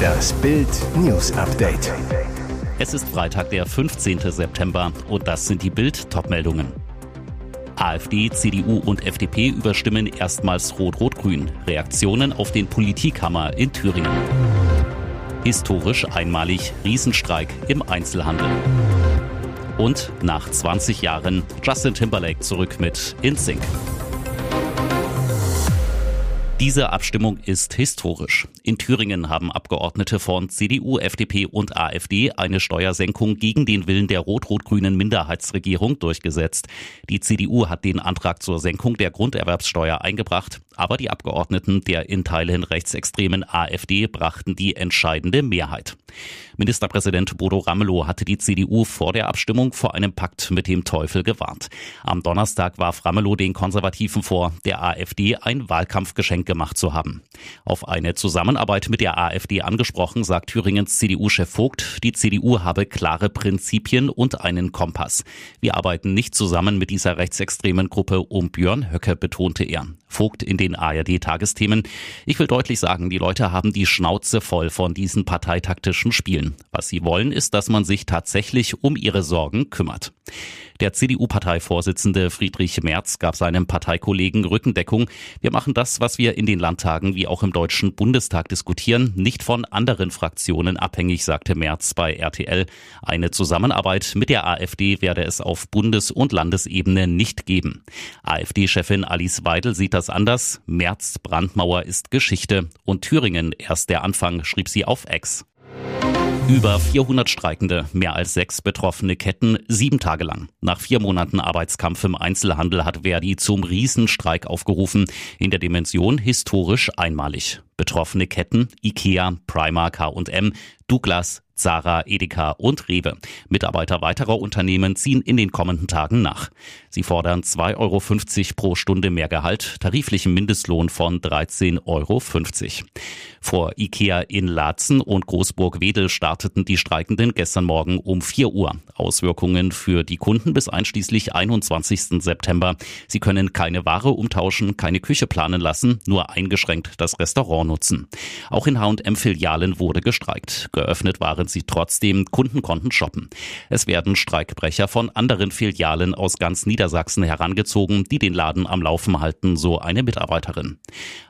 Das Bild News Update. Es ist Freitag, der 15. September und das sind die Bild Topmeldungen. AfD, CDU und FDP überstimmen erstmals Rot-Rot-Grün. Reaktionen auf den Politikhammer in Thüringen. Historisch einmalig Riesenstreik im Einzelhandel. Und nach 20 Jahren Justin Timberlake zurück mit InSync. Diese Abstimmung ist historisch. In Thüringen haben Abgeordnete von CDU, FDP und AfD eine Steuersenkung gegen den Willen der rot-rot-grünen Minderheitsregierung durchgesetzt. Die CDU hat den Antrag zur Senkung der Grunderwerbssteuer eingebracht, aber die Abgeordneten der in Teilen rechtsextremen AfD brachten die entscheidende Mehrheit. Ministerpräsident Bodo Ramelow hatte die CDU vor der Abstimmung vor einem Pakt mit dem Teufel gewarnt. Am Donnerstag warf Ramelow den Konservativen vor, der AfD ein Wahlkampfgeschenk gemacht zu haben. Auf eine Zusammenarbeit mit der AfD angesprochen, sagt Thüringens CDU-Chef Vogt, die CDU habe klare Prinzipien und einen Kompass. Wir arbeiten nicht zusammen mit dieser rechtsextremen Gruppe um Björn Höcke, betonte er. Vogt in den ARD-Tagesthemen. Ich will deutlich sagen, die Leute haben die Schnauze voll von diesen parteitaktischen Spielen. Was sie wollen, ist, dass man sich tatsächlich um ihre Sorgen kümmert. Der CDU-Parteivorsitzende Friedrich Merz gab seinem Parteikollegen Rückendeckung. Wir machen das, was wir in den Landtagen wie auch im Deutschen Bundestag diskutieren, nicht von anderen Fraktionen abhängig, sagte Merz bei RTL. Eine Zusammenarbeit mit der AfD werde es auf Bundes- und Landesebene nicht geben. AfD-Chefin Alice Weidel sieht das anders. Merz Brandmauer ist Geschichte und Thüringen erst der Anfang, schrieb sie auf Ex. Über 400 Streikende, mehr als sechs betroffene Ketten, sieben Tage lang. Nach vier Monaten Arbeitskampf im Einzelhandel hat Verdi zum Riesenstreik aufgerufen, in der Dimension historisch einmalig. Betroffene Ketten Ikea, Primark, H&M, Douglas, Zara, Edeka und Rewe. Mitarbeiter weiterer Unternehmen ziehen in den kommenden Tagen nach. Sie fordern 2,50 Euro pro Stunde mehr Gehalt, tariflichen Mindestlohn von 13,50 Euro. Vor Ikea in Laatzen und Großburg-Wedel starteten die Streikenden gestern Morgen um 4 Uhr. Auswirkungen für die Kunden bis einschließlich 21. September. Sie können keine Ware umtauschen, keine Küche planen lassen, nur eingeschränkt das Restaurant nutzen. Auch in H&M-Filialen wurde gestreikt. Geöffnet waren sie trotzdem, Kunden konnten shoppen. Es werden Streikbrecher von anderen Filialen aus ganz Niedersachsen herangezogen, die den Laden am Laufen halten, so eine Mitarbeiterin.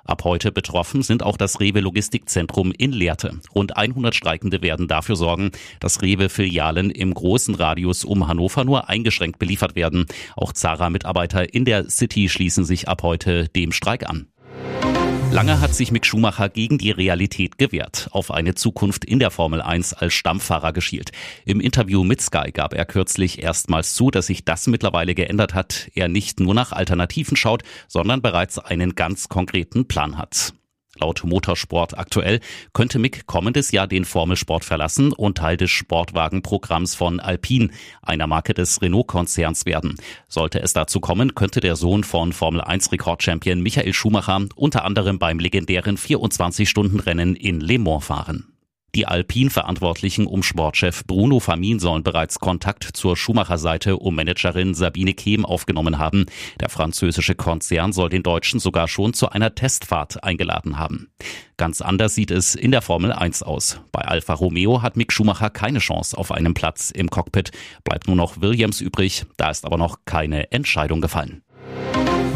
Ab heute betroffen sind auch das Rewe Logistikzentrum in Lehrte. Rund 100 Streikende werden dafür sorgen, dass Rewe-Filialen im großen Radius um Hannover nur eingeschränkt beliefert werden. Auch Zara-Mitarbeiter in der City schließen sich ab heute dem Streik an. Lange hat sich Mick Schumacher gegen die Realität gewehrt, auf eine Zukunft in der Formel 1 als Stammfahrer geschielt. Im Interview mit Sky gab er kürzlich erstmals zu, dass sich das mittlerweile geändert hat, er nicht nur nach Alternativen schaut, sondern bereits einen ganz konkreten Plan hat. Laut Motorsport aktuell könnte Mick kommendes Jahr den Formelsport verlassen und Teil des Sportwagenprogramms von Alpine, einer Marke des Renault-Konzerns werden. Sollte es dazu kommen, könnte der Sohn von Formel 1 Rekordchampion Michael Schumacher unter anderem beim legendären 24-Stunden-Rennen in Le Mans fahren. Die Alpin-Verantwortlichen um Sportchef Bruno Famin sollen bereits Kontakt zur Schumacher-Seite um Managerin Sabine Kehm aufgenommen haben. Der französische Konzern soll den Deutschen sogar schon zu einer Testfahrt eingeladen haben. Ganz anders sieht es in der Formel 1 aus. Bei Alfa Romeo hat Mick Schumacher keine Chance auf einen Platz im Cockpit. Bleibt nur noch Williams übrig. Da ist aber noch keine Entscheidung gefallen.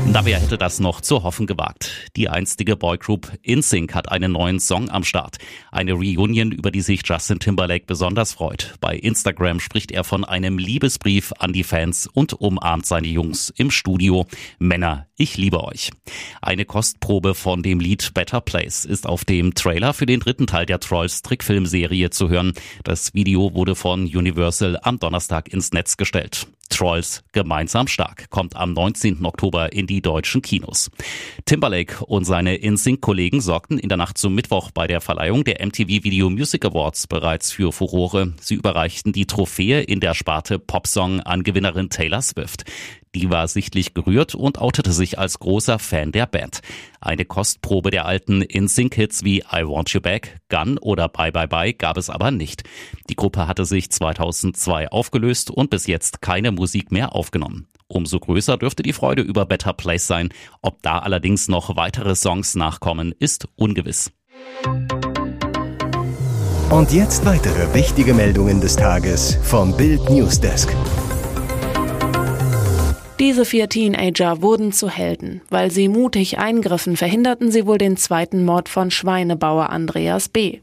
Na, wer hätte das noch zu hoffen gewagt? Die einstige Boygroup InSync hat einen neuen Song am Start. Eine Reunion, über die sich Justin Timberlake besonders freut. Bei Instagram spricht er von einem Liebesbrief an die Fans und umarmt seine Jungs im Studio. Männer, ich liebe euch. Eine Kostprobe von dem Lied Better Place ist auf dem Trailer für den dritten Teil der Trolls Trickfilmserie zu hören. Das Video wurde von Universal am Donnerstag ins Netz gestellt. Trolls gemeinsam stark kommt am 19. Oktober in die deutschen Kinos. Timberlake und seine InSync-Kollegen sorgten in der Nacht zum Mittwoch bei der Verleihung der MTV Video Music Awards bereits für Furore. Sie überreichten die Trophäe in der Sparte Popsong an Gewinnerin Taylor Swift. Die war sichtlich gerührt und outete sich als großer Fan der Band. Eine Kostprobe der alten In-Sync-Hits wie I Want You Back, Gun oder Bye Bye Bye gab es aber nicht. Die Gruppe hatte sich 2002 aufgelöst und bis jetzt keine Musik mehr aufgenommen. Umso größer dürfte die Freude über Better Place sein. Ob da allerdings noch weitere Songs nachkommen, ist ungewiss. Und jetzt weitere wichtige Meldungen des Tages vom Bild Newsdesk. Diese vier Teenager wurden zu Helden. Weil sie mutig eingriffen, verhinderten sie wohl den zweiten Mord von Schweinebauer Andreas B.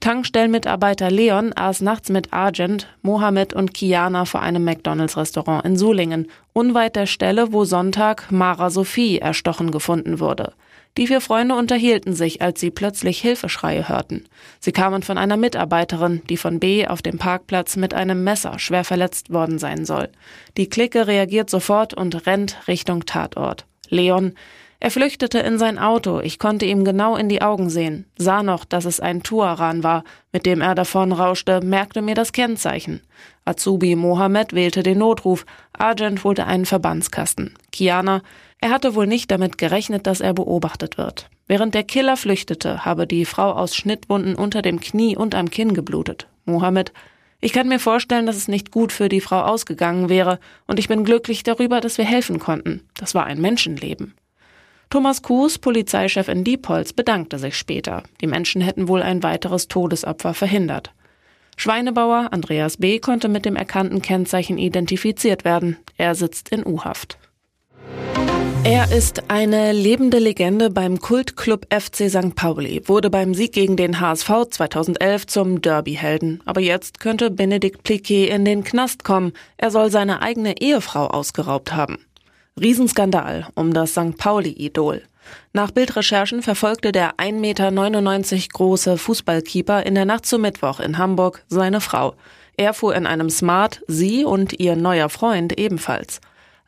Tankstellenmitarbeiter Leon aß nachts mit Argent, Mohammed und Kiana vor einem McDonalds-Restaurant in Sulingen, unweit der Stelle, wo Sonntag Mara Sophie erstochen gefunden wurde. Die vier Freunde unterhielten sich, als sie plötzlich Hilfeschreie hörten. Sie kamen von einer Mitarbeiterin, die von B auf dem Parkplatz mit einem Messer schwer verletzt worden sein soll. Die Clique reagiert sofort und rennt Richtung Tatort. Leon, er flüchtete in sein Auto, ich konnte ihm genau in die Augen sehen, sah noch, dass es ein Tuaran war, mit dem er davon rauschte, merkte mir das Kennzeichen. Azubi Mohammed wählte den Notruf, Argent holte einen Verbandskasten. Kiana, er hatte wohl nicht damit gerechnet, dass er beobachtet wird. Während der Killer flüchtete, habe die Frau aus Schnittwunden unter dem Knie und am Kinn geblutet. Mohammed, ich kann mir vorstellen, dass es nicht gut für die Frau ausgegangen wäre, und ich bin glücklich darüber, dass wir helfen konnten. Das war ein Menschenleben. Thomas Kuhs, Polizeichef in Diepholz, bedankte sich später. Die Menschen hätten wohl ein weiteres Todesopfer verhindert. Schweinebauer Andreas B. konnte mit dem erkannten Kennzeichen identifiziert werden. Er sitzt in U-Haft. Er ist eine lebende Legende beim Kultclub FC St. Pauli, wurde beim Sieg gegen den HSV 2011 zum Derby-Helden. Aber jetzt könnte Benedikt Pliquet in den Knast kommen. Er soll seine eigene Ehefrau ausgeraubt haben. Riesenskandal um das St. Pauli-Idol. Nach Bildrecherchen verfolgte der 1,99 Meter große Fußballkeeper in der Nacht zu Mittwoch in Hamburg seine Frau. Er fuhr in einem Smart, sie und ihr neuer Freund ebenfalls.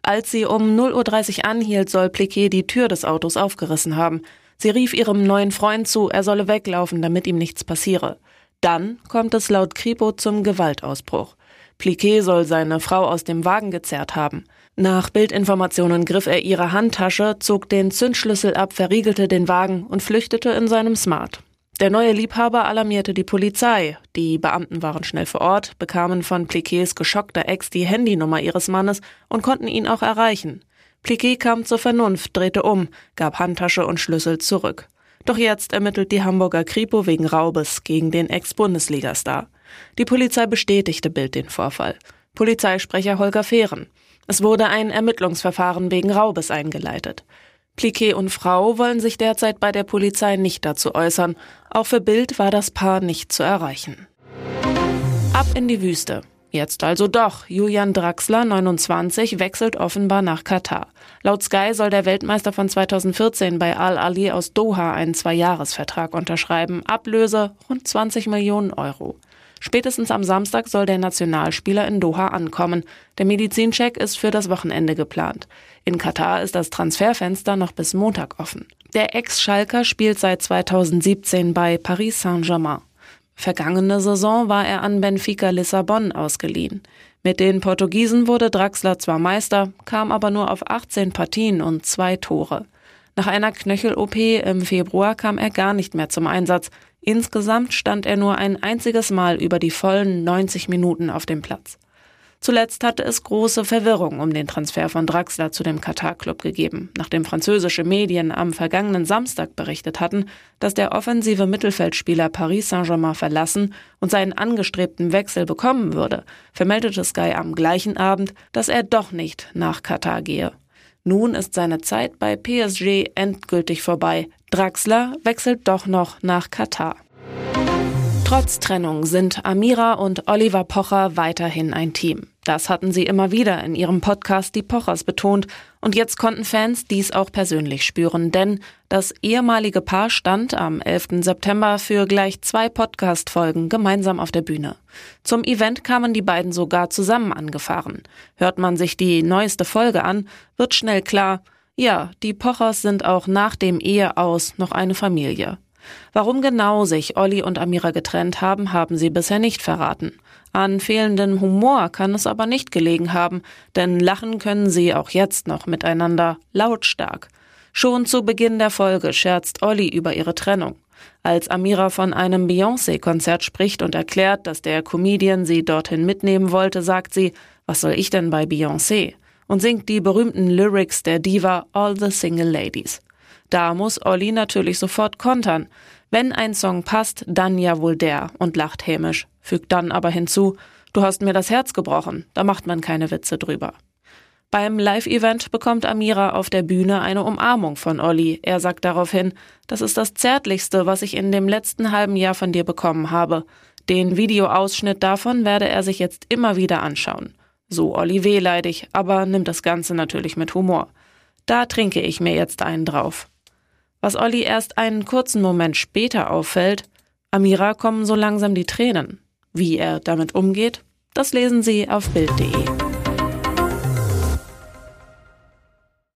Als sie um 0.30 Uhr anhielt, soll Pliquet die Tür des Autos aufgerissen haben. Sie rief ihrem neuen Freund zu, er solle weglaufen, damit ihm nichts passiere. Dann kommt es laut Kripo zum Gewaltausbruch. Pliquet soll seine Frau aus dem Wagen gezerrt haben. Nach Bildinformationen griff er ihre Handtasche, zog den Zündschlüssel ab, verriegelte den Wagen und flüchtete in seinem Smart. Der neue Liebhaber alarmierte die Polizei. Die Beamten waren schnell vor Ort, bekamen von Pliquets geschockter Ex die Handynummer ihres Mannes und konnten ihn auch erreichen. Pliquet kam zur Vernunft, drehte um, gab Handtasche und Schlüssel zurück. Doch jetzt ermittelt die Hamburger Kripo wegen Raubes gegen den Ex-Bundesligastar. Die Polizei bestätigte Bild den Vorfall. Polizeisprecher Holger Fehren. Es wurde ein Ermittlungsverfahren wegen Raubes eingeleitet. Pliquet und Frau wollen sich derzeit bei der Polizei nicht dazu äußern. Auch für Bild war das Paar nicht zu erreichen. Ab in die Wüste. Jetzt also doch. Julian Draxler, 29, wechselt offenbar nach Katar. Laut Sky soll der Weltmeister von 2014 bei Al-Ali aus Doha einen Zweijahresvertrag unterschreiben. Ablöse rund 20 Millionen Euro. Spätestens am Samstag soll der Nationalspieler in Doha ankommen. Der Medizincheck ist für das Wochenende geplant. In Katar ist das Transferfenster noch bis Montag offen. Der Ex-Schalker spielt seit 2017 bei Paris Saint-Germain. Vergangene Saison war er an Benfica Lissabon ausgeliehen. Mit den Portugiesen wurde Draxler zwar Meister, kam aber nur auf 18 Partien und zwei Tore. Nach einer Knöchel-OP im Februar kam er gar nicht mehr zum Einsatz. Insgesamt stand er nur ein einziges Mal über die vollen 90 Minuten auf dem Platz. Zuletzt hatte es große Verwirrung um den Transfer von Draxler zu dem Katar-Club gegeben, nachdem französische Medien am vergangenen Samstag berichtet hatten, dass der offensive Mittelfeldspieler Paris Saint-Germain verlassen und seinen angestrebten Wechsel bekommen würde, vermeldete Sky am gleichen Abend, dass er doch nicht nach Katar gehe. Nun ist seine Zeit bei PSG endgültig vorbei. Draxler wechselt doch noch nach Katar. Trotz Trennung sind Amira und Oliver Pocher weiterhin ein Team. Das hatten sie immer wieder in ihrem Podcast Die Pochers betont und jetzt konnten Fans dies auch persönlich spüren, denn das ehemalige Paar stand am 11. September für gleich zwei Podcast-Folgen gemeinsam auf der Bühne. Zum Event kamen die beiden sogar zusammen angefahren. Hört man sich die neueste Folge an, wird schnell klar, ja, die Pochers sind auch nach dem Eheaus noch eine Familie. Warum genau sich Olli und Amira getrennt haben, haben sie bisher nicht verraten. An fehlendem Humor kann es aber nicht gelegen haben, denn lachen können sie auch jetzt noch miteinander, lautstark. Schon zu Beginn der Folge scherzt Olli über ihre Trennung. Als Amira von einem Beyoncé-Konzert spricht und erklärt, dass der Comedian sie dorthin mitnehmen wollte, sagt sie, was soll ich denn bei Beyoncé? Und singt die berühmten Lyrics der Diva All the Single Ladies. Da muss Olli natürlich sofort kontern. Wenn ein Song passt, dann ja wohl der und lacht hämisch, fügt dann aber hinzu, du hast mir das Herz gebrochen, da macht man keine Witze drüber. Beim Live-Event bekommt Amira auf der Bühne eine Umarmung von Olli. Er sagt daraufhin, das ist das Zärtlichste, was ich in dem letzten halben Jahr von dir bekommen habe. Den Videoausschnitt davon werde er sich jetzt immer wieder anschauen. So Olli wehleidig, aber nimmt das Ganze natürlich mit Humor. Da trinke ich mir jetzt einen drauf. Was Olli erst einen kurzen Moment später auffällt, Amira kommen so langsam die Tränen. Wie er damit umgeht, das lesen Sie auf Bild.de.